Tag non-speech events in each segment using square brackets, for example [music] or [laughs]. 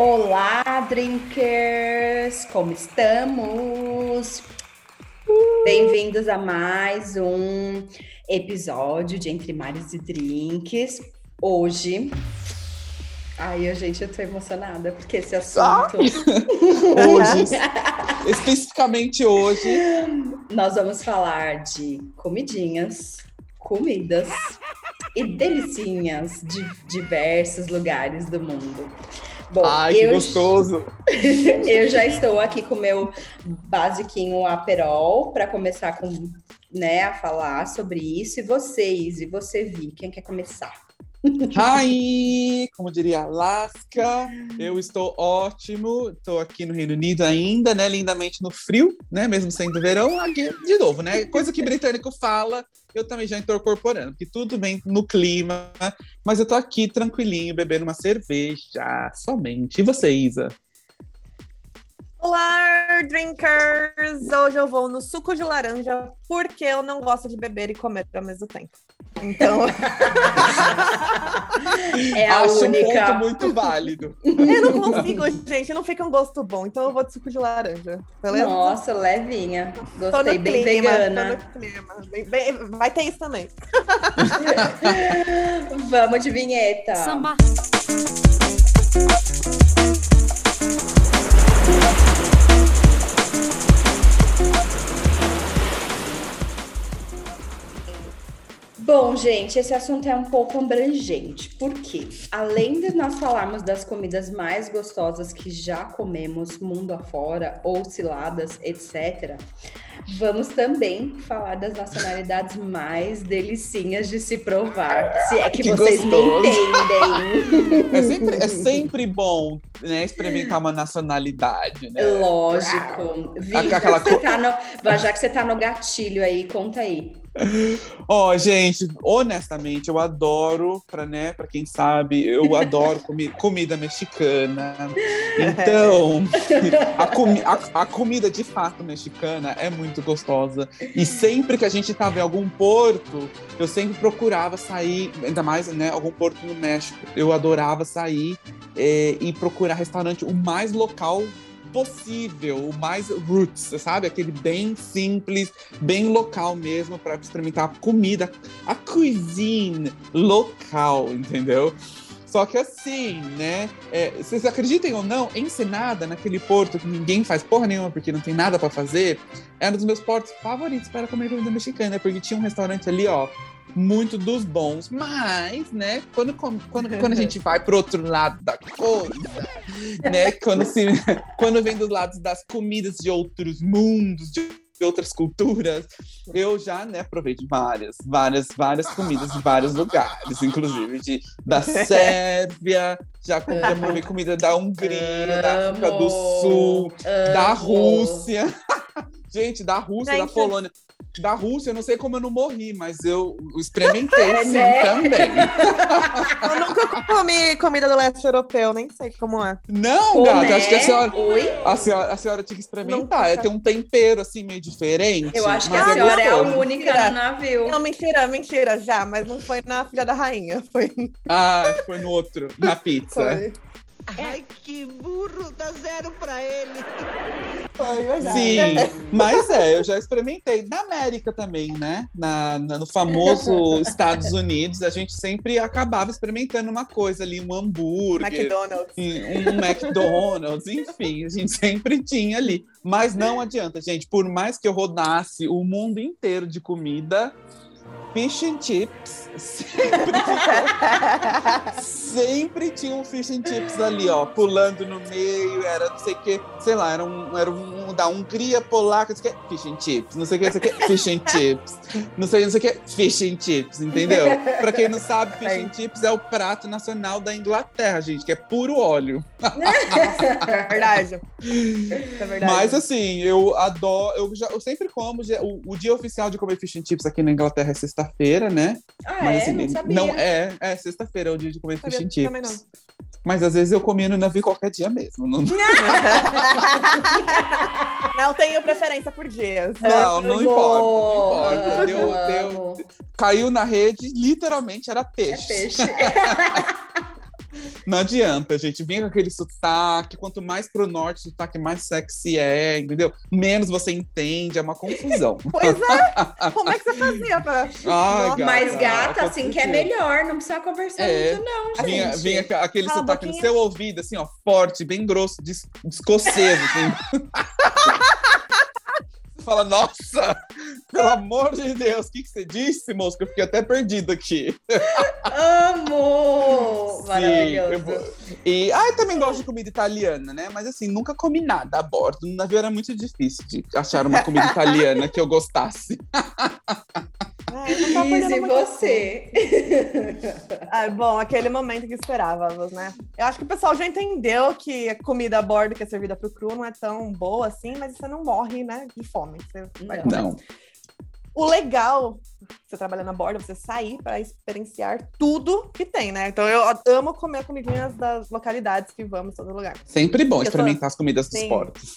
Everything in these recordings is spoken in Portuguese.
Olá, drinkers! Como estamos? Bem-vindos a mais um episódio de Entre Mares e Drinks. Hoje. Ai, gente, eu tô emocionada porque esse assunto. [laughs] Hoje, especificamente hoje, Nós vamos falar de comidinhas, comidas e delicinhas de diversos lugares do mundo. Bom, ai que gostoso! [laughs] eu já estou aqui com o meu basiquinho Aperol para começar com, né, a falar sobre isso. E vocês, e você, Vi, quem quer começar? Ai, como diria Alaska, eu estou ótimo. Estou aqui no Reino Unido ainda, né? Lindamente no frio, né? Mesmo sendo verão, aqui de novo, né? Coisa que britânico fala, eu também já estou incorporando, porque tudo vem no clima. Mas eu tô aqui tranquilinho, bebendo uma cerveja somente. E você, Isa? Olá, Drinkers! Hoje eu vou no suco de laranja porque eu não gosto de beber e comer ao mesmo tempo. Então, É a Acho um única. ponto muito válido. eu não consigo, gente. Não fica um gosto bom. Então eu vou de suco de laranja. Beleza? Nossa, levinha. Gostei, bem clima, vegana. Bem- bem- vai ter isso também. [laughs] Vamos de vinheta. Samba. Bom, gente, esse assunto é um pouco abrangente, porque além de nós falarmos das comidas mais gostosas que já comemos mundo afora, ou ciladas, etc., vamos também falar das nacionalidades mais delicinhas de se provar, se é que, Que vocês gostoso. me entendem. É sempre, é sempre bom né, experimentar uma nacionalidade, né? Lógico. Vi, já, Aquela que você tá no, já que você tá no gatilho aí, conta aí. [laughs] Ó, gente, honestamente, eu adoro, pra, né, pra quem sabe, eu adoro comi- comida mexicana. [laughs] Então, a, comi- a- a comida de fato mexicana é muito gostosa. E sempre que a gente tava em algum porto, eu sempre procurava sair, ainda mais, né, algum porto no México. Eu adorava sair eh, e procurar restaurante o mais local possível, o mais roots, sabe? Aquele bem simples, bem local mesmo, para experimentar a comida, a cuisine local, entendeu? Só que assim, né? é, vocês acreditem ou não, Ensenada, naquele porto que ninguém faz porra nenhuma porque não tem nada para fazer, era um dos meus portos favoritos para comer comida mexicana, porque tinha um restaurante ali, ó, muito dos bons. Mas, né, quando, quando, [laughs] quando a gente vai pro outro lado da coisa, né, quando, se, [laughs] quando vem dos lados das comidas de outros mundos, de outras culturas, eu já, né, provei de várias, várias, várias comidas de vários lugares, inclusive de, da [laughs] Sérvia, já provei comida da Hungria, da África do Amo, Sul, da. Rússia. [laughs] Gente, da Rússia, da Gente. Polônia. Da Rússia, eu não sei como eu não morri, mas eu experimentei É, [laughs] sim né? também. Eu nunca comi comida do leste europeu, nem sei como é. Não, Pô, gata, né? acho que a senhora, a senhora, a senhora tinha que experimentar. Nunca. É, tem um tempero assim meio diferente. Eu acho que a é senhora é a única no navio. Não, mentira, mentira, já, mas não foi na filha da rainha. Foi. Ah, foi no outro, na pizza. Foi, Ai, que burro, dá zero pra ele. foi verdade. Sim, mas é, eu já experimentei. Na América também, né? Na, na- no famoso [laughs] Estados Unidos, a gente sempre acabava experimentando uma coisa ali, um hambúrguer, McDonald's. um McDonald's, enfim, a gente sempre tinha ali. Mas não adianta, gente, por mais que eu rodasse o mundo inteiro de comida, fish and chips sempre, sempre tinha um fish and chips ali, ó, pulando no meio, era não sei o que, sei lá, era, um, era um, da Hungria, polaca, não sei o que, fish and chips. Não sei o que, não sei o que, fish and chips. Não sei, não sei o que, fish and chips, entendeu? Pra quem não sabe, fish and chips é o prato nacional da Inglaterra, gente, que é puro óleo. É verdade. É verdade. Mas assim, eu adoro, eu, já, eu sempre como, o, o dia oficial de comer fish and chips aqui na Inglaterra é sexta-feira, né? Ah, Mas é? assim, não sabia. não é, é sexta-feira é o dia de comer fish and chips. Mas às vezes eu comia no navio qualquer dia mesmo. Não, [laughs] Não tenho preferência por dias. não, não importa, não importa. Deu, deu, caiu na rede, literalmente era É peixe. [laughs] Não adianta, gente. Vinha com aquele sotaque. Quanto mais pro norte, o sotaque mais sexy é, entendeu? Menos você entende, é uma confusão. [laughs] Pois é. Como é que você fazia pra. Ai, gata. Mas gata, assim que é melhor, não precisa conversar É. muito, não, gente. Vinha, aquele Cala a sotaque no boquinha. seu ouvido, assim, ó, forte, bem grosso, de, de escocês, assim. [laughs] Fala, nossa, pelo amor de Deus, o que, que você disse, moço? Que eu fiquei até perdido aqui. Amo! Sim, Maravilhoso. eu vou- E ah, eu também gosto de comida italiana, né? Mas assim, nunca comi nada a bordo. No navio era muito difícil de achar uma comida [laughs] italiana que eu gostasse. Ai, eu Liz, e você? Ah, bom, aquele momento que esperávamos, né? Eu acho que o pessoal já entendeu que a comida a bordo que é servida pro cru não é tão boa assim, mas você não morre, né, de fome. Você vai Não. O legal, você trabalhando a bordo, é você sair para experienciar tudo que tem, né? Então eu amo comer comidinhas das localidades que vamos todo lugar. Sempre bom Eu sou- experimentar as comidas dos Sim. portos.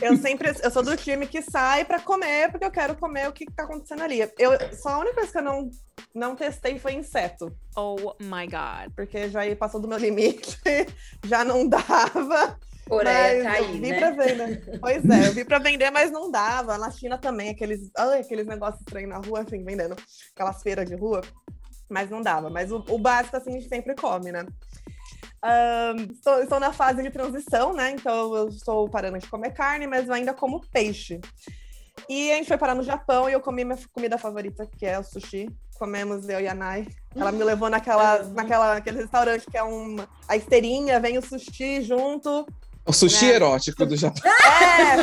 Eu [laughs] sempre, eu sou do time que sai para comer porque eu quero comer o que tá acontecendo ali. Eu só a única coisa que eu não não testei foi inseto. Oh my god. porque já passou do meu limite, [laughs] já não dava. Coreia mas tá eu aí, vi né? pra vender. Pois é, eu vi pra vender, mas não dava. Na China também, aqueles, ai, aqueles negócios estranhos na rua, enfim, vendendo aquelas feiras de rua, mas não dava. Mas o, o básico, assim, a gente sempre come, né? Ahn, estou, estou na fase de transição, né? Então eu estou parando de comer carne, mas eu ainda como peixe. E a gente foi parar no Japão e eu comi minha comida favorita, que é o sushi. Comemos eu e a Nai. Ela me levou naquela, Uhum. naquela, naquele restaurante que é um, a esteirinha, vem o sushi junto. O sushi Né? erótico do Japão. É!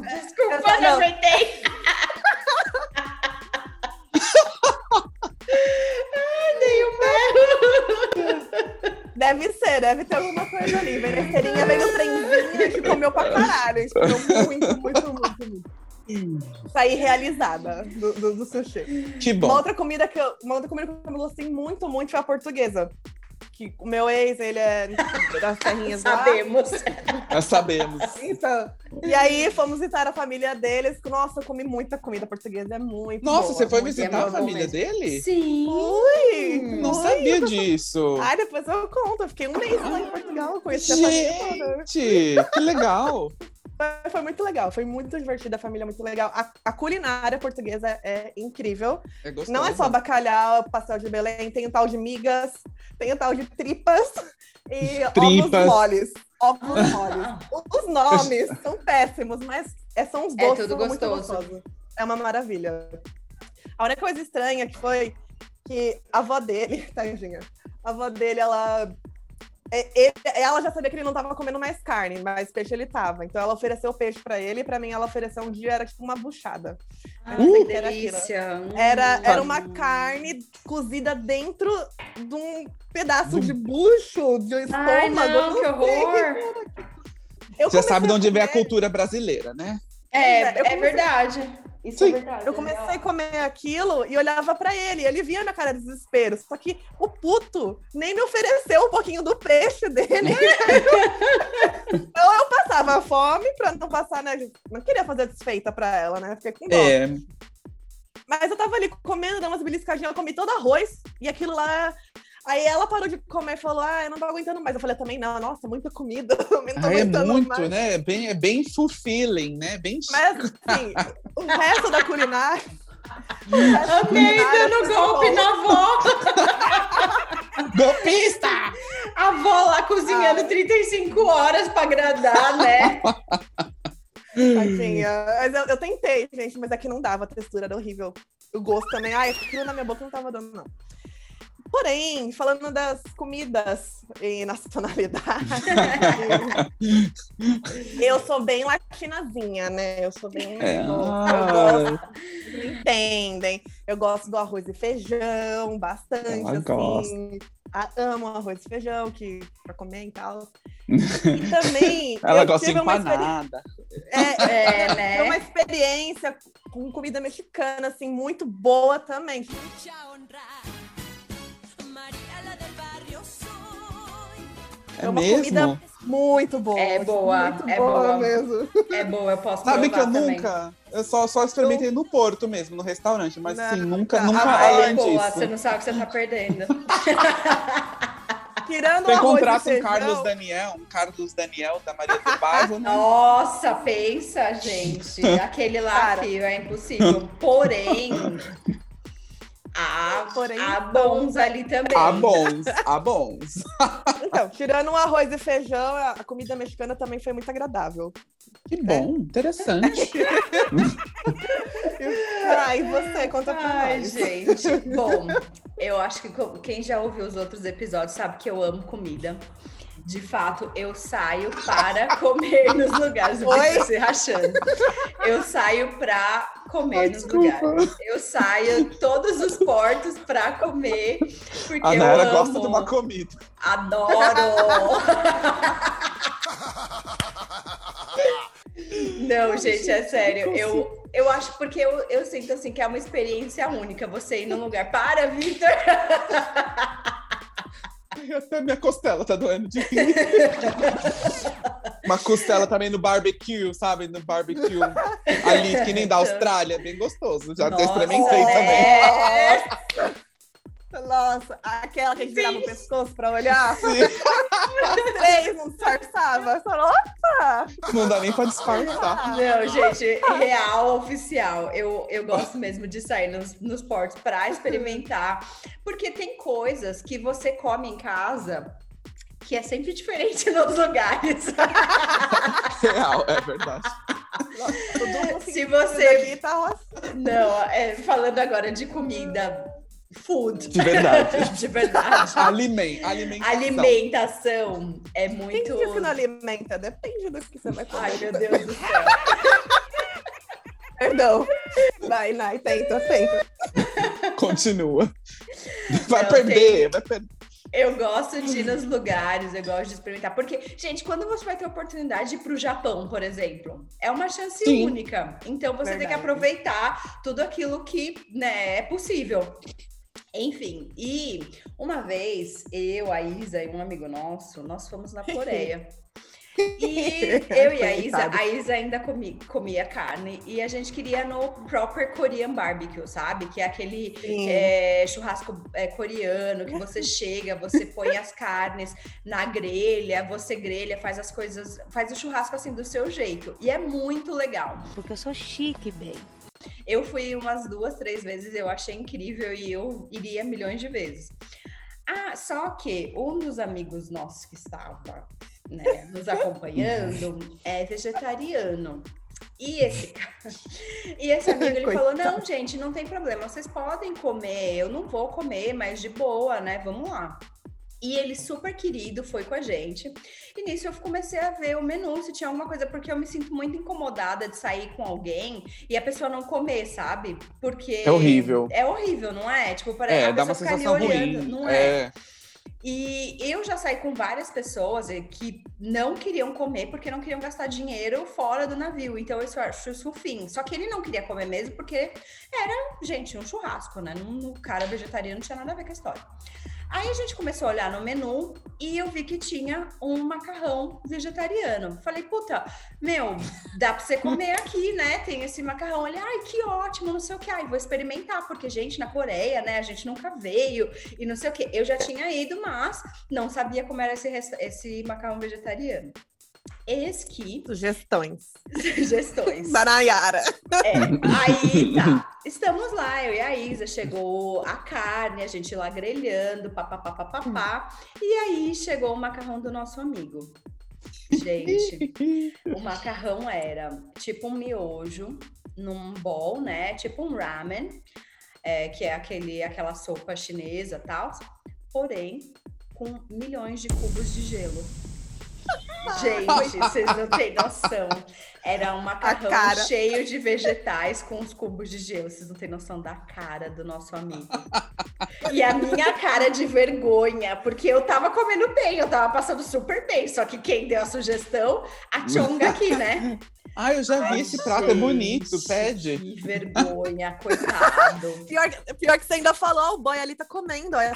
Desculpa, Essa não aguentei. Um. Deve ser, deve ter alguma coisa ali. Vem a esteirinha, vem o trenzinho, gente comeu pra caralho. Comeu muito, muito, muito, muito. Saí realizada do, do, do sushi. Que Uma bom. outra comida que eu, uma outra comida que eu gostei muito, muito foi a portuguesa. Que o meu ex, ele é [laughs] das terrinhas lá. Sabemos. Nós sabemos. Então, e aí fomos visitar a família deles. Nossa, eu comi muita comida portuguesa, é muito Nossa, boa, você foi visitar é a família mesmo. dele? Sim. Fui! Não sabia disso. Ai, depois eu conto. Eu fiquei um mês lá em Portugal, conheci a família toda. Gente, que legal. Foi- muito legal, foi muito divertido, a família é muito legal. A, a culinária portuguesa é incrível. É gostoso. Não é só bacalhau, pastel de Belém, tem o tal de migas, tem o tal de tripas e ovos Tripas. moles. Ovos moles. Os nomes são péssimos, mas é- são os É doces tudo são muito gostoso. gostosos. É uma maravilha. A única coisa estranha que foi que a avó dele, [laughs] tadinha, a avó dele, ela. É- ele- ela já sabia que ele não tava comendo mais carne, mas peixe ele tava. Então ela ofereceu peixe pra ele e pra mim ela ofereceu um dia, era tipo uma buchada. Ai, Uh! que delícia. Hum. Era, era uma carne cozida dentro de um pedaço de bucho, de um estômago. Ai, não, que horror. Eu Você sabe de onde vem a comer- cultura brasileira, né? É, é comecei- verdade. Isso Sim. é verdade. Eu comecei a comer aquilo e olhava pra ele. Ele via minha cara de desespero. Só que o puto nem me ofereceu um pouquinho do peixe dele. [laughs] então eu passava fome pra não passar, né? Não queria fazer desfeita pra ela, né? Fiquei com dó. É. Mas eu tava ali comendo, dando umas beliscadinhas, eu comi todo arroz e aquilo lá. Aí ela parou de comer e falou: Ah, eu não tô aguentando mais. Eu falei também, não, nossa, muita comida. [laughs] Eu não tô Ah, é aguentando muito, mais. né? É bem, é bem fulfilling, né? Bem Mas assim, [laughs] o resto da culinária. da Amei dando golpe na avó. [laughs] golpista! A avó lá cozinhando 35 horas pra agradar, né? Tadinha. Mas eu, eu tentei, gente, mas aqui não dava, a textura era horrível. O gosto também. Ai, aquilo na minha boca não tava dando, não. Porém, falando das comidas e nacionalidade, [laughs] eu sou bem latinazinha, né? Eu sou bem. É. Eu Ah. gosto, entendem? Eu gosto do arroz e feijão, bastante. Ela assim. gosta. A- amo arroz e feijão, que pra comer e tal. [laughs] E também. Ela eu gosta de tive uma experi- empanada. É, É, é né? uma experiência com comida mexicana, assim, muito boa também. Mucha honra. É, É uma mesmo? comida Muito boa. É boa, Muito é boa, boa. mesmo. É boa, eu posso Sabe que eu também. nunca. Eu só, só experimentei no Porto mesmo, no restaurante, mas Não, assim, nunca, tá. nunca Ah, é além boa, disso. você não sabe o que você tá perdendo. [laughs] Tirando Pra o arroz encontrar e com o feijão, Carlos Daniel, um Carlos Daniel da Maria do Bairro, né? Nossa, pensa, gente. [laughs] Aquele lá Cara. que é impossível. Porém, há, Porém, há bons ali também. Há bons, há bons. [laughs] Então, tirando o arroz e feijão, a comida mexicana também foi muito agradável. Que bom, interessante. [laughs] Ah, e você, conta pra Ai, nós. gente. Bom, eu acho que quem já ouviu os outros episódios sabe que eu amo comida. De fato, eu saio para comer nos lugares. O Oi? Se rachando. Eu saio para comer Ai, nos desculpa. lugares. Eu saio todos os portos para comer, porque A eu Nayara gosta de uma comida. Adoro! Não, gente, é sério. Eu, eu acho porque eu, eu sinto assim que é uma experiência única você ir num lugar. Para, Victor! [laughs] [laughs] Até minha costela tá doendo de rir. Uma costela também no barbecue, sabe? No barbecue ali, que nem da Austrália, bem gostoso. Já Nossa, experimentei também. [laughs] Nossa, aquela que a gente virava o pescoço pra olhar. [laughs] Três não disfarçava. Falou, opa! não dá nem pra disfarçar. Não, gente, real, oficial. Eu, eu gosto mesmo de sair nos, nos portos para experimentar, porque tem coisas que você come em casa que é sempre diferente [laughs] nos lugares. Real, é verdade. Nossa, Se você- aqui tá. Não, é, falando agora de comida, food. De verdade. [laughs] De verdade. Alimen, alimentação. Alimentação é Quem muito. diz que não alimenta? Depende do que você vai comer. Ai, meu Deus do céu. [laughs] Perdão. Vai, Nai, tenta, tenta. Continua. Vai Não, perder, vai perder. Eu gosto de ir nos lugares, eu gosto de experimentar. Porque, gente, quando você vai ter a oportunidade de ir pro Japão, por exemplo, é uma chance Sim. única. Então você tem que Verdade. aproveitar tudo aquilo que né, é possível. Enfim, e uma vez eu, a Isa e um amigo nosso, nós fomos na Coreia. [laughs] E eu e a Isa, a Isa ainda comi- comia carne e a gente queria no proper Korean barbecue, sabe? Que é aquele é, churrasco é, coreano, que você [laughs] chega, você põe as carnes na grelha, você grelha, faz as coisas, faz o churrasco assim do seu jeito. E é muito legal. Porque eu sou chique, bem. Eu fui umas duas, três vezes, eu achei incrível e eu iria milhões de vezes. Ah, só que um dos amigos nossos que estava né, nos acompanhando [laughs] é vegetariano. E esse, e esse amigo ele falou: não, gente, não tem problema, vocês podem comer, eu não vou comer, mas de boa, né? Vamos lá. E ele, super querido, foi com a gente. E nisso eu comecei a ver o menu, se tinha alguma coisa, porque eu me sinto muito incomodada de sair com alguém e a pessoa não comer, sabe? Porque. É horrível. É horrível, não é? Tipo, parece É, a dá uma sensação olhando, ruim. não é? É. E eu já saí com várias pessoas que não queriam comer porque não queriam gastar dinheiro fora do navio. Então, isso eu acho isso o fim. Só que ele não queria comer mesmo porque era, gente, um churrasco, né? O cara vegetariano não tinha nada a ver com a história. Aí a gente começou a olhar no menu e eu vi que tinha um macarrão vegetariano. Falei, puta, meu, dá pra você comer aqui, né? Tem esse macarrão. Ele, ai, que ótimo, não sei o que. Ai, vou experimentar, porque, gente, na Coreia, né, a gente nunca veio e não sei o que. Eu já tinha ido, mas não sabia como era esse, esse macarrão vegetariano. Eis que, Sugestões. sugestões. [laughs] Da Nayara. É, aí tá. Estamos lá, eu e a Isa. Chegou a carne, a gente lá grelhando, papapá, papapá. E aí chegou o macarrão do nosso amigo. Gente, o macarrão era tipo um miojo num bowl, né? Tipo um ramen. é, que é aquele, aquela sopa chinesa e tal, porém com milhões de cubos de gelo. Gente, vocês não têm noção. Era um macarrão cheio de vegetais com os cubos de gelo. Vocês não têm noção da cara do nosso amigo. E a minha cara de vergonha, porque eu tava comendo bem, eu tava passando super bem. Só que quem deu a sugestão? A Chonga aqui, né? Ah, eu já vi Ai, esse prato, é gente, bonito, pede. Que vergonha, coitado. [laughs] Pior, pior que você ainda falou, o boy ali tá comendo, ó. É!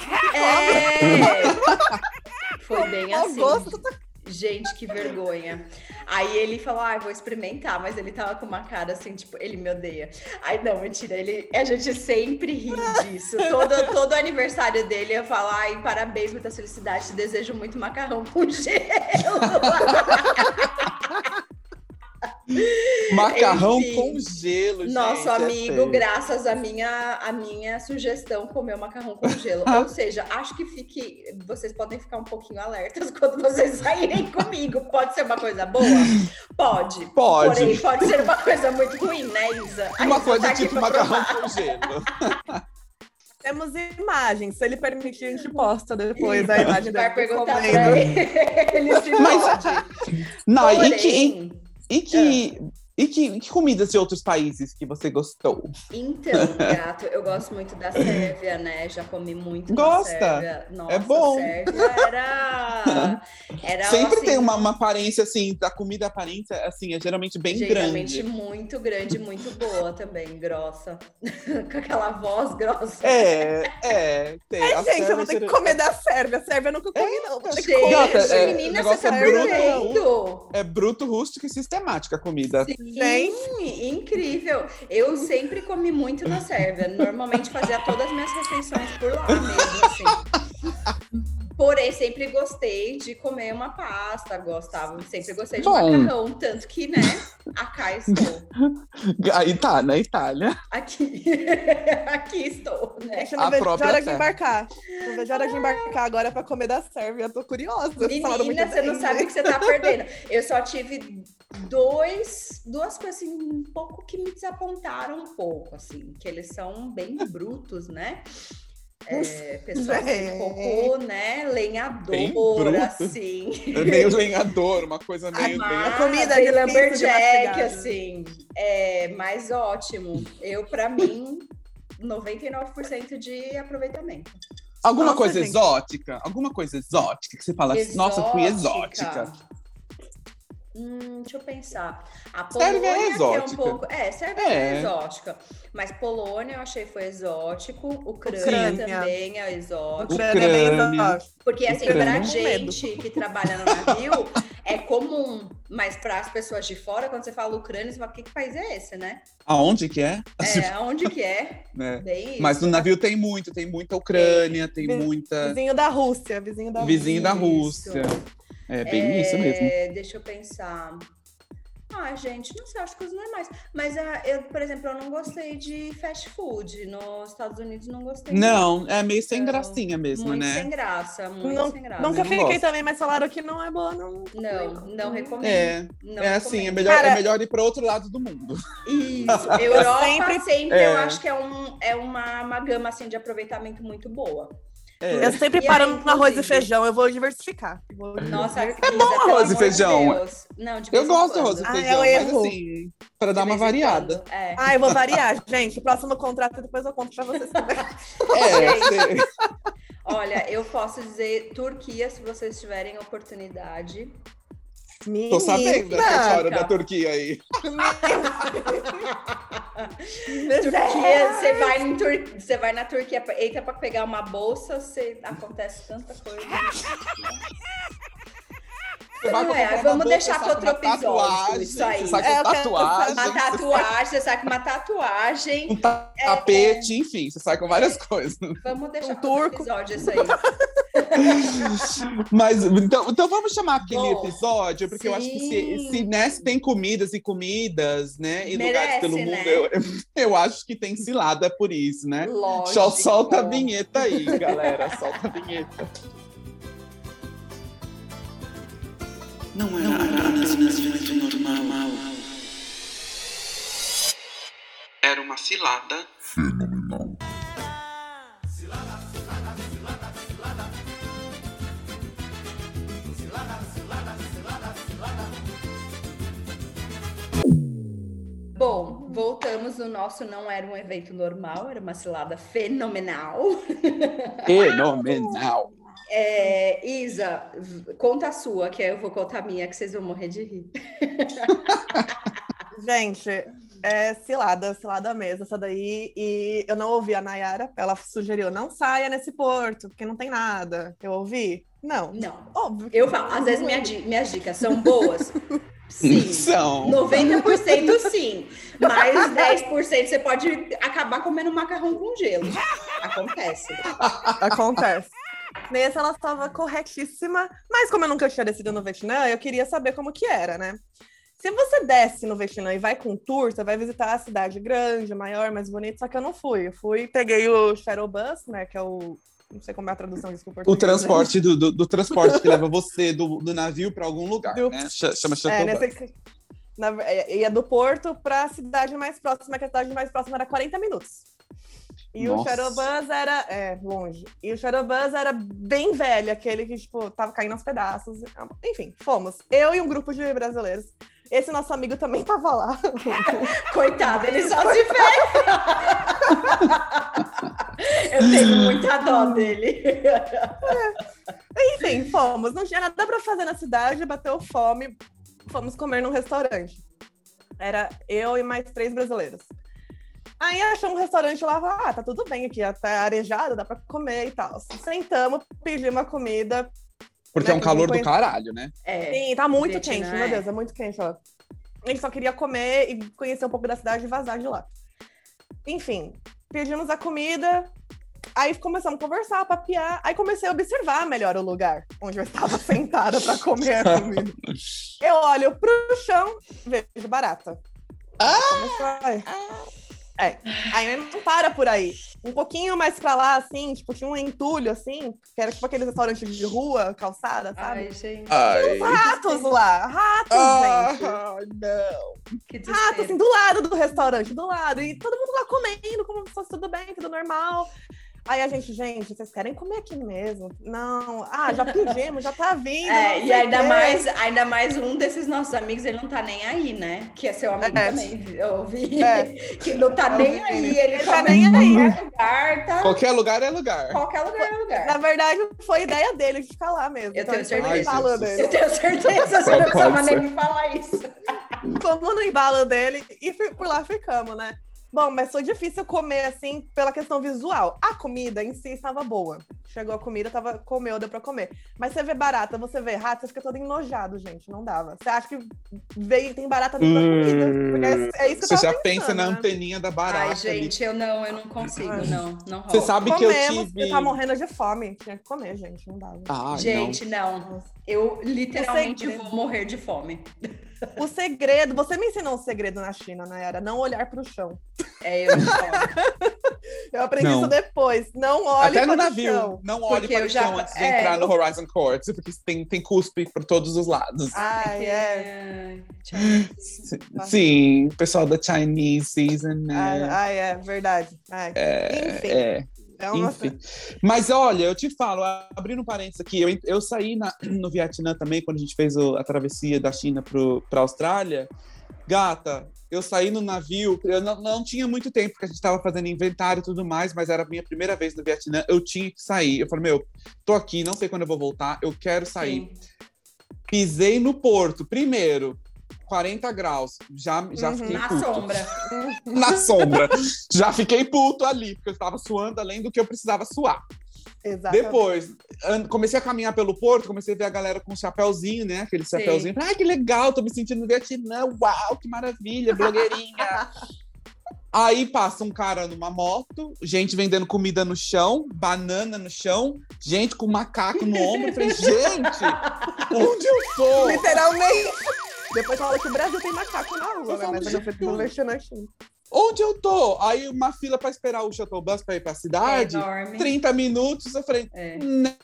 [laughs] Foi bem Ó, o assim. gosto tá Gente, que vergonha. Aí ele falou, ah, vou experimentar, mas ele tava com uma cara assim, tipo, ele me odeia. Aí não, mentira, ele, a gente sempre ri disso. Todo, todo aniversário dele eu falo, ai, parabéns, muita felicidade, te desejo muito macarrão com gelo. [laughs] [laughs] Macarrão Enfim. com gelo, gente. Nosso é amigo, feio. graças à minha, à minha sugestão, comeu macarrão com gelo. [laughs] Ou seja, acho que fique. Vocês podem ficar um pouquinho alertas [laughs] quando vocês saírem comigo. Pode ser uma coisa boa? Pode. Pode. Porém, pode ser uma coisa muito ruim, né, Isa? A Uma Isa coisa tá tipo macarrão provar. com gelo. Temos imagens. Se ele permitir, a gente posta depois a imagem Vai perguntar pra ele. ele se Mas- pode. Não, e Porém, que, e, que, Ah. E, que, que comidas de outros países que você gostou? Então, [laughs] gato, eu gosto muito da Sérvia, né? Já comi muito Gosta? Sérvia. Nossa, É bom. Sérvia era... [laughs] era Sempre assim, tem uma, uma aparência assim, da comida aparência, assim, é geralmente bem Geralmente grande. muito grande, muito boa também, grossa. [laughs] Com aquela voz grossa. É, é. Tem. Ai, a gente, eu Sérvia vou ter que comer da Sérvia. A Sérvia eu nunca comi, não. Vou ter que Gente, comer. Gata, é, o menina, você negócio tá é bruto. perdendo. É bruto, rústico e sistemática a comida. Gente. Sim, incrível. Eu sempre comi muito na Sérvia. Normalmente fazia todas as minhas refeições por lá mesmo, assim. Porém, sempre gostei de comer uma pasta, gostava, sempre gostei de Bom. macarrão, tanto que, né, acá estou. [laughs] Aí tá, na Itália. Aqui, [laughs] aqui estou, né? Gente, eu A não vejo a própria hora de embarcar. Não vejo a hora de embarcar agora pra comer da Sérvia. Eu tô curiosa. Menina, você não bem, sabe o que você tá perdendo. Eu só tive dois, duas coisas assim, um pouco que me desapontaram um pouco, assim, que eles são bem [laughs] brutos, né? É, pessoal assim, É. um pouco, né, lenhador, assim. É meio lenhador, uma coisa [laughs] meio. Mas- meio... A comida é de lumberjack, assim. É, mas ótimo. Eu, pra mim, 99% de aproveitamento. Alguma Nossa, coisa gente. exótica? Alguma coisa exótica que você fala assim, nossa, fui exótica. Hum, deixa eu pensar. A Polônia é que é um exótica. pouco. É, Sérvia É. é exótica. Mas Polônia eu achei foi exótico. Ucrânia, Ucrânia. também é exótico. Ucrânia é Ucrânia. Porque, assim, Ucrânia. pra medo. gente que trabalha no navio, é comum. Mas para as pessoas de fora, quando você fala Ucrânia, você fala, que, que país é esse, né? Aonde que é? É, aonde que é? [laughs] É. Mas no navio tem muito, tem muita Ucrânia, tem Vi- muita Vizinho da Rússia. Vizinho da vizinho da Isso. Rússia. É bem isso mesmo. É, Deixa eu pensar. Ah, gente, não sei, acho que os normais. Mas ah, eu, por exemplo, eu não gostei de fast food. Nos Estados Unidos não gostei. Não, é meio sem Não. gracinha mesmo, muito né? sem graça, muito Não- sem graça. Nunca Eu fiquei gosto. também, mas falaram que não é boa, não. Não, não recomendo. É, Não é assim, é recomendo. melhor, é Cara- melhor ir para outro lado do mundo. Isso, [laughs] Europa sempre, sempre- eu É. acho que é, um, é uma, uma gama assim, de aproveitamento muito boa. É. Eu sempre E paro aí, no arroz e feijão, eu vou diversificar. Vou Nossa, É bom arroz e feijão. Não, de Eu gosto de arroz e Ah, feijão, eu mas erro. assim, para dar uma variada. É. Ah, eu vou variar. Gente, próximo contrato depois eu conto pra vocês também. [laughs] É, você- Olha, eu posso dizer Turquia, se vocês tiverem oportunidade. tô sabendo dessa história Menina! da Turquia aí. Turquia, você vai, Tur... você vai na Turquia, eita, pra pegar uma bolsa, você... acontece tanta coisa. [laughs] Você vai é, vamos deixar com outro tatuagem, episódio, isso aí. Você sai É, com quero tatuagem, Uma tatuagem, você sai com uma tatuagem. um ta- tapete, enfim, você sai com várias coisas. Vamos deixar Um para outro turco. episódio isso aí. [laughs] Mas então, então vamos chamar aquele Bom, episódio, porque eu acho que se, sim. se né, se tem comidas e comidas, né, e lugares Merece, pelo mundo, né? eu, [laughs] eu acho que tem cilada por isso, né? Lógico. Só solta a vinheta aí, galera, solta a vinheta. Não era apenas um evento normal. Era uma cilada fenomenal. Bom, voltamos. no nosso não era um evento normal, era uma cilada fenomenal. Fenomenal! É, Isa, conta a sua, que aí eu vou contar a minha, que vocês vão morrer de rir. [laughs] Gente, é cilada, cilada mesmo, essa daí. E eu não ouvi a Nayara, ela sugeriu, não saia nesse porto, porque não tem nada. Eu ouvi? Não. Não. Óbvio. Eu não. falo, às vezes minha minhas dicas são boas. Sim. [laughs] São. 90% sim. Mais 10% você pode acabar comendo macarrão com gelo. Acontece. Acontece. Nesse ela estava corretíssima, mas como eu nunca tinha descido no Vietnã, eu queria saber como que era, né? Se você desce no Vietnã e vai com tour, você vai visitar a cidade grande, maior, mais bonita, só que eu não fui. Eu fui, peguei o Shadow Bus, né, que é o... Não sei como é a tradução disso O né? transporte do, do, do transporte que leva [laughs] você do, do navio para algum lugar, Do- né? Ch- Chama É, Shuttle Bus. nesse... Na... é, Ia do porto para a cidade mais próxima, que a cidade mais próxima era 40 minutos. E o Nossa. Shadow Bus era. É, longe. E o Shadow era bem velho, aquele que, tipo, tava caindo aos pedaços. Enfim, fomos. Eu e um grupo de brasileiros. Esse nosso amigo também [laughs] tava lá. [laughs] Coitado, ele só se fez. Eu tenho muita dó dele. Enfim, fomos. Não tinha nada pra fazer na cidade, bateu fome. Fomos comer num restaurante. Era eu e mais três brasileiros. Aí achamos um restaurante lá, ah, tá tudo bem aqui, tá arejado, dá pra comer e tal. Sentamos, pedimos uma comida. Porque é um né, calor não do conhece- caralho, né? É, Sim, tá muito Vietnã, quente, meu é. Deus, é muito quente lá. A gente só queria comer e conhecer um pouco da cidade e vazar de lá. Enfim, pedimos a comida, aí começamos a conversar, papiar, aí comecei a observar melhor o lugar onde eu estava [laughs] sentada para comer a comida. Eu olho pro chão, vejo barata. Começou a- É, aí não para por aí. Um pouquinho mais pra lá, assim, tipo, tinha um entulho, assim, que era tipo aqueles restaurantes de rua, calçada, sabe? Ai, gente, Ai. Ratos lá, ratos, gente. Ah, não. que Rato, desespero. assim, do lado do restaurante, do lado. E todo mundo lá comendo, como se fosse tudo bem, tudo normal. Aí a gente, gente, vocês querem comer aqui mesmo? Não. Ah, já pedimos, já tá vindo. É, não e ainda mais, ainda mais um desses nossos amigos, ele não tá nem aí, né? Que é seu amigo É. também, eu ouvi. É. [laughs] Que não tá nem aí, ele, Ele tá tá nem aí. em qualquer lugar, tá? Qualquer lugar é lugar. Qualquer lugar é Na lugar. verdade, foi ideia dele de ficar lá mesmo. Eu Então, tenho certeza. embalo Ai, dele. Eu tenho certeza, você não precisava nem me falar isso. Fomos no embalo dele e por lá ficamos, né? Bom, mas foi difícil comer assim pela questão visual. A comida em si estava boa. Chegou a comida, tava, comeu, deu pra comer. Mas você vê barata, você vê rato, você fica todo enojado, gente. Não dava. Você acha que veio, tem barata dentro da comida. É, é isso que Você eu tava já pensa pensando, na né? anteninha da barata. Ai, ali. gente, eu não, eu não consigo, Ai. não. Não rola. Você sabe que eu Comemos, tive. eu tava morrendo de fome. Tinha que comer, gente. Não dava. Ah, Gente, não. Eu literalmente vou morrer de fome. O segredo, você me ensinou um segredo na China, né? Era não olhar pro chão. É, eu. [laughs] Eu aprendi Não. isso depois. Não olhe Até no para o navio, chão. não olhe Porque para o já- chão antes de é. entrar no Horizon Court, porque tem, tem cuspe por todos os lados. Ai, é. Sim, o pessoal da Chinese Season, né? ai, é verdade. Ai. Enfim, É, é uma... Mas olha, eu te falo, abrindo um parênteses aqui, eu, eu saí na- no Vietnã também, quando a gente fez o- a travessia da China para a Austrália. Gata, eu saí no navio, eu não, não tinha muito tempo, porque a gente estava fazendo inventário e tudo mais, mas era a minha primeira vez no Vietnã, eu tinha que sair. Eu falei, meu, tô aqui, não sei quando eu vou voltar, eu quero sair. Sim. Pisei no porto, primeiro, 40 graus, já, já Uhum. fiquei Na puto. sombra. [laughs] Na sombra. já fiquei puto ali, porque eu estava suando além do que eu precisava suar. Exatamente. Depois, comecei a caminhar pelo porto, comecei a ver a galera com chapéuzinho, né? Aquele Sim. chapéuzinho. Ai, que legal, tô me sentindo no Vietnã. Uau, que maravilha, blogueirinha. [laughs] Aí passa um cara numa moto, gente vendendo comida no chão, banana no chão, gente com macaco no ombro. Eu falei, [laughs] gente, onde eu tô? Literalmente. Depois fala que o Brasil tem macaco na rua, né? Mas eu mexer na China. Onde eu tô? Aí uma fila pra esperar o shuttle bus pra ir pra É cidade. enorme. 30 minutos, eu falei, É.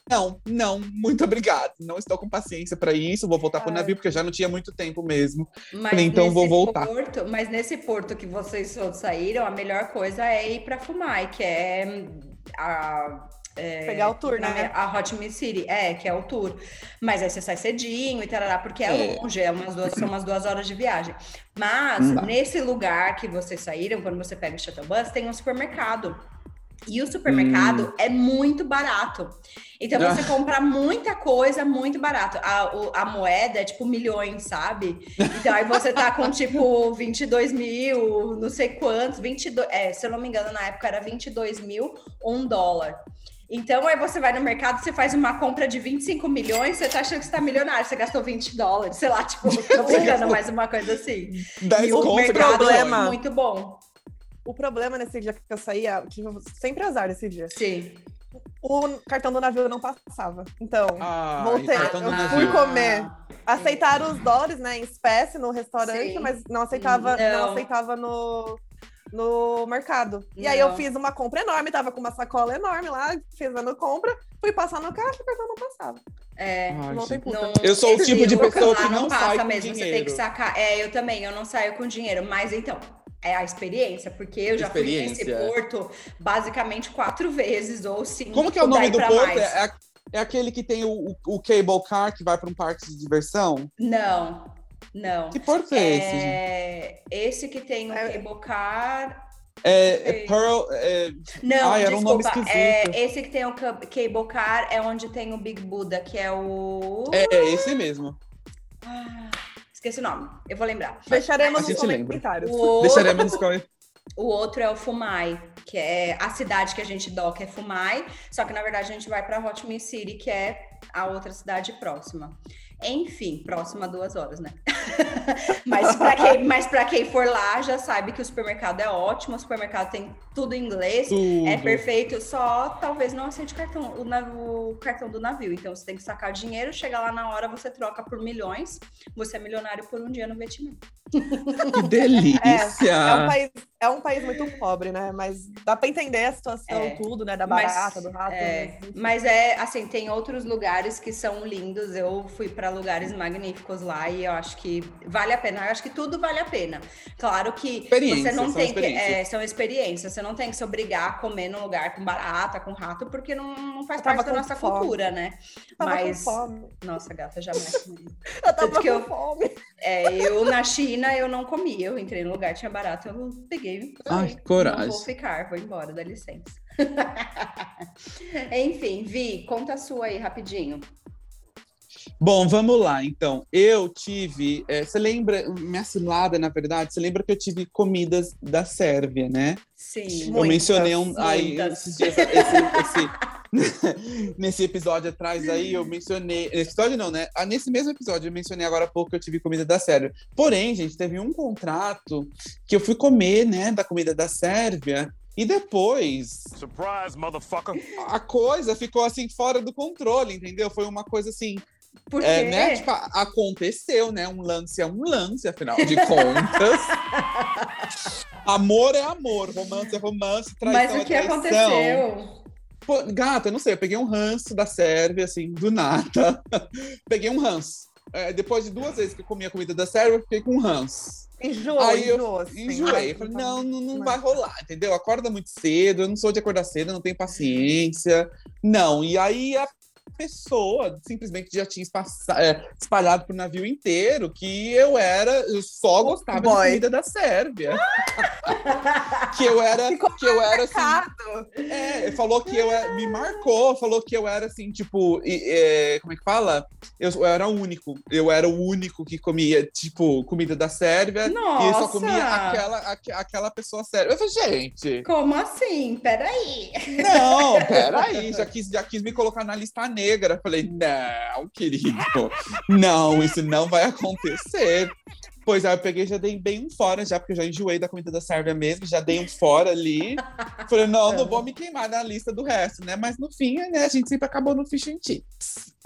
Não, não, muito obrigado. Não estou com paciência para isso. Vou voltar pro Ai. navio, porque já não tinha muito tempo mesmo. Mas Falei, então vou nesse voltar. Porto, mas nesse porto que vocês saíram, a melhor coisa é ir pra Fumai, que é hum, a Pegar o tour, né? minha- a Hot Miss City, é, que é o tour. Mas aí você sai cedinho e tarará, porque é, É. longe, é umas duas, são umas duas horas de viagem. Mas Hum. nesse lugar que vocês saíram, quando você pega o shuttle bus, tem um supermercado. E o supermercado é muito barato. Então você Ah. compra muita coisa muito barato. A, o- a moeda é tipo milhões, sabe? Então aí você tá com tipo [laughs] 22 mil, não sei quantos, 22, é, se eu não me engano, na época era 22 mil, um dólar. Então aí você vai no mercado, você faz uma compra de 25 milhões, você tá achando que você tá milionário, você gastou 20 dólares, sei lá, tipo, [laughs] tô brincando, mais uma coisa assim. 10 E o mercado problema- é muito bom. O problema nesse dia que eu saía, eu tive sempre azar esse dia. Sim. O cartão do navio não passava. Então, Ah, Voltei. Eu fui comer. aceitaram os dólares, né, em espécie no restaurante, Sim. mas não aceitava, não. Não. aceitava no, no mercado. E aí eu Não. fiz uma compra enorme, tava com uma sacola enorme lá, fazendo compra, fui passar no caixa, o cartão não passava. É. Ai, não tem puta. Não, Eu sou o tipo de pessoa lá que não passa sai com mesmo, Você tem dinheiro. que sacar. É, eu também, eu não saio com dinheiro, mas então. É a experiência, porque eu já fui nesse Experiência. porto basicamente quatro vezes ou cinco. Como que é o nome do porto? mais. É, é aquele que tem o, o, o cable car que vai para um parque de diversão? Não, não. Que porto é, esse, gente? É, esse que tem o É- cable car. É, é. Pearl. é- Não, Ai, era um nome desculpa. esquisito. é, esse que tem o ca- cable car é onde tem o Big Buddha, que é o. é, é esse mesmo. Ah, esqueci o nome. Eu vou lembrar. Deixaremos A nos comentários. O outro, Deixaremos nos comentários. o outro é o Fumai, que é a cidade que a gente doca é Fumai, só que na verdade a gente vai para Hot City, que é a outra cidade próxima. Enfim, próxima a duas horas, né? [laughs] mas para quem, mas quem for lá já sabe que o supermercado é ótimo, o supermercado tem tudo em inglês, Tudo. é perfeito, só talvez não aceite o cartão, o, nav- o cartão do navio. Então você tem que sacar dinheiro, chega lá na hora, você troca por milhões, você é milionário por um dia no Vietnã. Que delícia! É um, país, é um país muito pobre, né? Mas dá pra entender a situação, É. tudo, né? Da Mas, barata, do rato. É, mas, enfim. mas é assim, tem outros lugares que são lindos. Eu fui para lugares magníficos lá e eu acho que vale a pena. Eu acho que tudo vale a pena. Claro que você não são tem que. é, são experiências. Você não tem que se obrigar a comer num lugar com barata, com rato, porque não, não faz parte da nossa fome. cultura, né? Tava mas. com fome. Nossa, gata, jamais comi. [laughs] Eu tava Tanto que com eu- fome. É, eu na China eu não comi. Eu entrei no lugar, tinha barata, eu peguei. Ai, coragem. Não vou ficar, vou embora, dá licença. [laughs] Enfim, Vi, conta a sua aí rapidinho. Bom, vamos lá, então. Eu tive. é, você lembra, minha cilada, na verdade, você lembra que eu tive comidas da Sérvia, né? Sim. eu Muitas, mencionei um. Aí, esses dias, esse, esse- [laughs] nesse episódio atrás aí, eu mencionei. Nesse episódio não, né? Ah, nesse mesmo episódio, eu mencionei agora há pouco que eu tive comida da Sérvia. Porém, gente, teve um contrato que eu fui comer, né, da comida da Sérvia. E depois Surprise, motherfucker. a coisa ficou assim fora do controle, entendeu? Foi uma coisa assim, Por quê? é, né? Tipo, aconteceu, né? Um lance é um lance, afinal de contas. [laughs] amor é amor, romance é romance, traição Mas o é que traição. aconteceu? Pô, gata, eu não sei, eu peguei um ranço da Sérvia, assim, do nada. [laughs] peguei um ranço. É, depois de duas vezes que eu comi a comida da Sérvia, eu fiquei com ranço. Enjoou, Aí eu enjoou. Enjoei. mas- Falei, não, não, não vai rolar, entendeu? Acorda muito cedo, eu não sou de acordar cedo, eu não tenho paciência. Não, e aí a pessoa simplesmente já tinha é, espalhado pro navio inteiro que eu era, eu só gostava de boy. comida da Sérvia. que eu era, Ficou que eu era assim, é, falou que eu era, me marcou, falou que eu era assim, tipo, e- é, como é que fala? Eu, eu era o único, eu era o único que comia, tipo, comida da Sérvia. E eu só comia Nossa! aquela, aque- aquela pessoa séria. Eu falei, gente, Como assim? Peraí. não, peraí, já quis, já quis me colocar na lista negra. Falei, não, querido, não, isso não vai acontecer. Pois aí eu peguei e já dei bem um fora, já, porque eu já enjoei da comida da Sérvia mesmo, já dei um fora ali. Falei, não, não vou me queimar na lista do resto, né? Mas no fim, né, a gente sempre acabou no fish and chips. [laughs]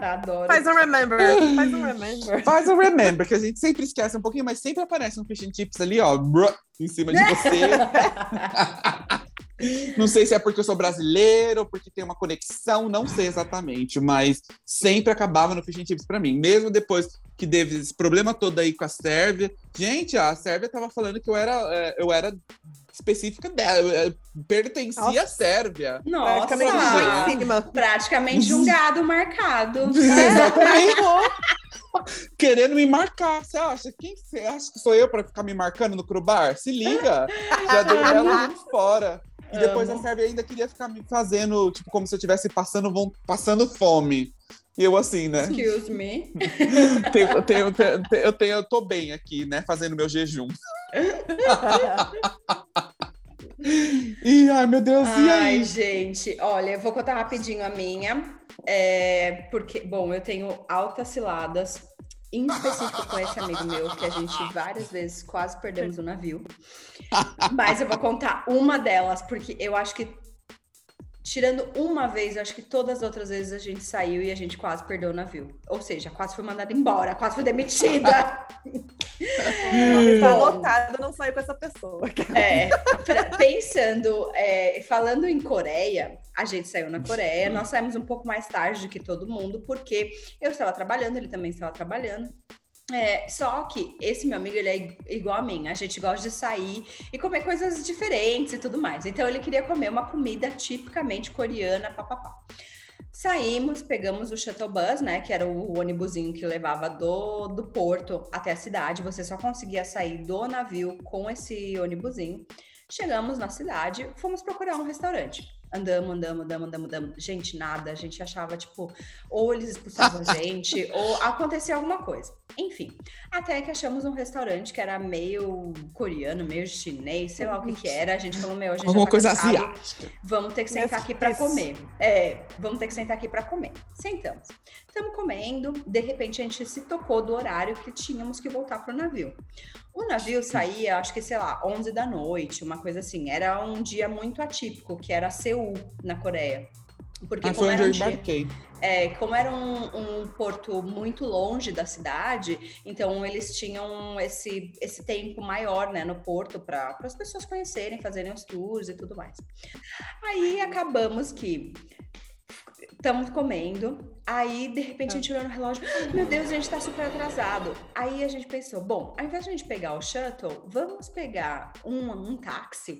Adoro. Faz um remember. Faz um remember. Faz o remember, que a gente sempre esquece um pouquinho, mas sempre aparece um fish and chips ali, ó, em cima de você. [laughs] Não sei se é porque eu sou brasileiro ou porque tem uma conexão, não sei exatamente, mas sempre acabava no Fish and Chips pra mim. Mesmo depois que teve esse problema todo aí com a Sérvia. Gente, a Sérvia tava falando que eu era, é, eu era específica dela, eu, pertencia Nossa. à Sérvia. Praticamente Nossa, foi em cima. praticamente um gado marcado. [laughs] Exatamente. Querendo me marcar. Você acha? Quem você acha que sou eu pra ficar me marcando no Crubar? Se liga. Já dei ela [laughs] muito fora. E depois a Sérvia ainda queria ficar me fazendo, tipo, como se eu estivesse passando, passando fome. E eu assim, né? Excuse me. [laughs] Tenho, tenho, tenho, eu, tenho, eu tô bem aqui, né? Fazendo meu jejum. [laughs] E ai, meu Deus, e Ai, aí? gente, olha, eu vou contar rapidinho a minha. É, porque, bom, eu tenho altas ciladas, em específico com esse amigo meu, que a gente várias vezes quase perdemos o navio. [laughs] Mas eu vou contar uma delas, porque eu acho que, tirando uma vez, eu acho que todas as outras vezes a gente saiu e a gente quase perdeu o navio. Ou seja, quase foi mandada embora, quase foi demitida. Está Bom. lotado, não saio com essa pessoa. É, pra- pensando, é, falando em Coreia, a gente saiu na Coreia, nós saímos um pouco mais tarde do que todo mundo, porque eu estava trabalhando, ele também estava trabalhando. É, só que esse meu amigo, ele é igual a mim, a gente gosta de sair e comer coisas diferentes e tudo mais. Então ele queria comer uma comida tipicamente coreana, papapá. Saímos, pegamos o shuttle bus, né, que era o ônibusinho que levava do, do porto até a cidade. Você só conseguia sair do navio com esse ônibusinho. Chegamos na cidade, fomos procurar um restaurante. Andamos, andamos, andamos, andamos, andamos. Gente, nada. A gente achava, tipo, ou eles expulsavam a [laughs] gente, ou acontecia alguma coisa. Enfim, até que achamos um restaurante que era meio coreano, meio chinês, sei lá o que que era. A gente falou, meu, a gente Alguma tá coisa asiática. Vamos ter que sentar aqui para comer. É, vamos ter que sentar aqui para comer. Sentamos. Estamos comendo, de repente a gente se tocou do horário que tínhamos que voltar pro navio. O navio saía, acho que, sei lá, 11 da noite, uma coisa assim. Era um dia muito atípico, que era Seul, na Coreia. Porque Ah, como era eu um dia, é, como era um, um porto muito longe da cidade, então eles tinham esse, esse tempo maior né, no porto para as pessoas conhecerem, fazerem os tours e tudo mais. Aí acabamos que estamos comendo, aí de repente a gente olhou no relógio, meu Deus, a gente está super atrasado. Aí a gente pensou, bom, ao invés de a gente pegar o shuttle, vamos pegar um, um táxi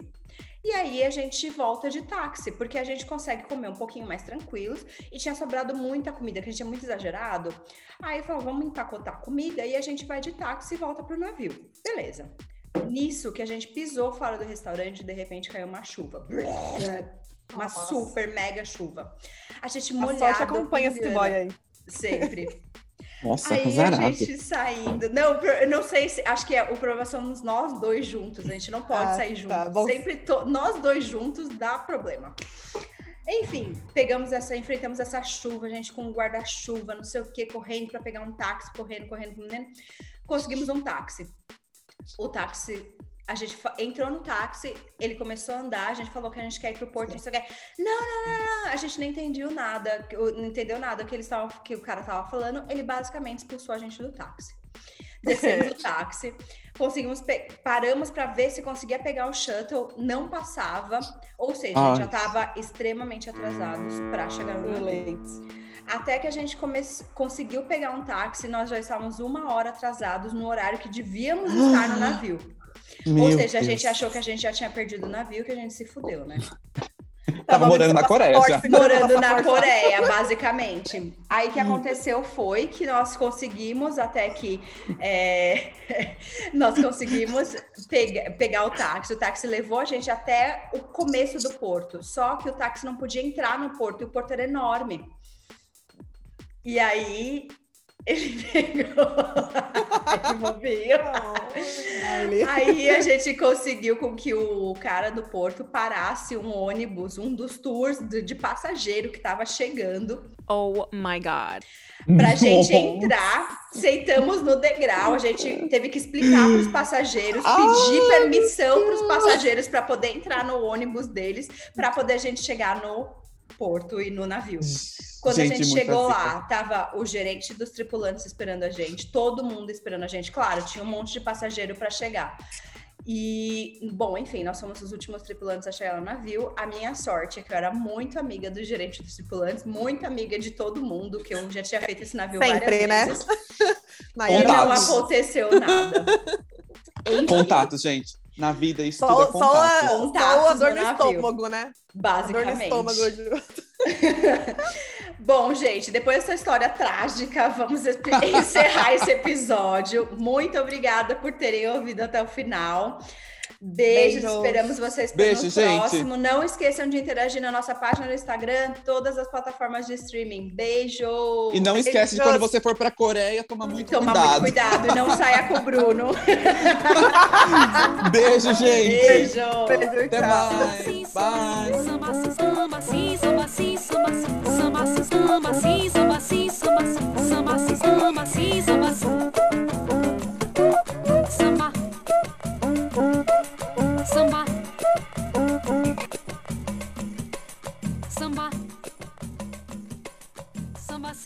e aí a gente volta de táxi, porque a gente consegue comer um pouquinho mais tranquilos e tinha sobrado muita comida, que a gente tinha muito exagerado. Aí falou, vamos empacotar a comida e a gente vai de táxi e volta pro navio. Beleza. Nisso que a gente pisou fora do restaurante, de repente caiu uma chuva. Uma Nossa. super mega chuva. A gente A molhada. sorte acompanha esse boy aí. Sempre. [laughs] Nossa, Aí a gente saindo. Não, não sei se. Acho que é, o problema somos nós dois juntos. A gente não pode Ah, sair tá, juntos. bom. Sempre to- nós dois juntos dá problema. Enfim, pegamos essa, enfrentamos essa chuva, a gente com um guarda-chuva, não sei o que, correndo para pegar um táxi, correndo, correndo, correndo. Conseguimos um táxi. O táxi. A gente entrou no táxi, ele começou a andar, a gente falou que a gente quer ir pro porto, não sei o que. Não, não, não, não, a gente não entendeu nada, não entendeu nada que, eles tavam, que o cara tava falando, ele basicamente expulsou a gente do táxi. Descemos do [laughs] táxi, conseguimos, paramos para ver se conseguia pegar o shuttle, não passava, ou seja, a gente Ai. já tava extremamente atrasados para chegar no late. Até que a gente come- conseguiu pegar um táxi, nós já estávamos uma hora atrasados no horário que devíamos estar no [gasps] navio. Ou Meu seja, a gente Deus. achou que a gente já tinha perdido o navio, que a gente se fudeu, né? [laughs] Tava morando na Coreia já. [laughs] Morando na Coreia, basicamente. Aí o que aconteceu foi que nós conseguimos, até que é, [laughs] nós conseguimos pega- pegar o táxi. O táxi levou a gente até o começo do porto. Só que o táxi não podia entrar no porto e o porto era enorme. E aí ele [laughs] pegou. Aí a gente conseguiu com que o cara do porto parasse um ônibus, um dos tours de, passageiro que estava chegando, Oh my god. pra [laughs] gente entrar. Sentamos no degrau, a gente teve que explicar para os passageiros, pedir permissão para os passageiros para poder entrar no ônibus deles, para poder a gente chegar no porto e no navio. Quando a gente chegou lá, tava o gerente dos tripulantes esperando a gente, todo mundo esperando a gente. Claro, tinha um monte de passageiro para chegar. E, bom, enfim, nós somos os últimos tripulantes a chegar no navio. A minha sorte é que eu era muito amiga do gerente dos tripulantes, muito amiga de todo mundo, que eu já tinha feito esse navio Sempre, várias né? vezes. [laughs] E Maiara, não aconteceu nada. [laughs] Enfim, Contatos, gente. Na vida, isso Só, tudo é só, contato. a, só a dor no estômago, né? Dor no basicamente. estômago. de- [laughs] Bom, gente, depois dessa história trágica, vamos [laughs] encerrar esse episódio. Muito obrigada por terem ouvido até o final. Beijos, Beijos. esperamos vocês para Beijo, no gente. próximo. Não esqueçam de interagir na nossa página no Instagram, todas as plataformas de streaming. Beijo! E não esquece de Beijos. quando você for pra Coreia, tomar muito Toma cuidado. muito cuidado e não saia com o Bruno. Beijo, gente. Beijo! Beijo, Até tchau. mais. Bye.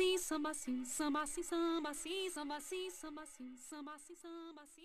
assim, samba assim, samba assim, samba assim, samba assim, samba assim, samba assim, samba assim.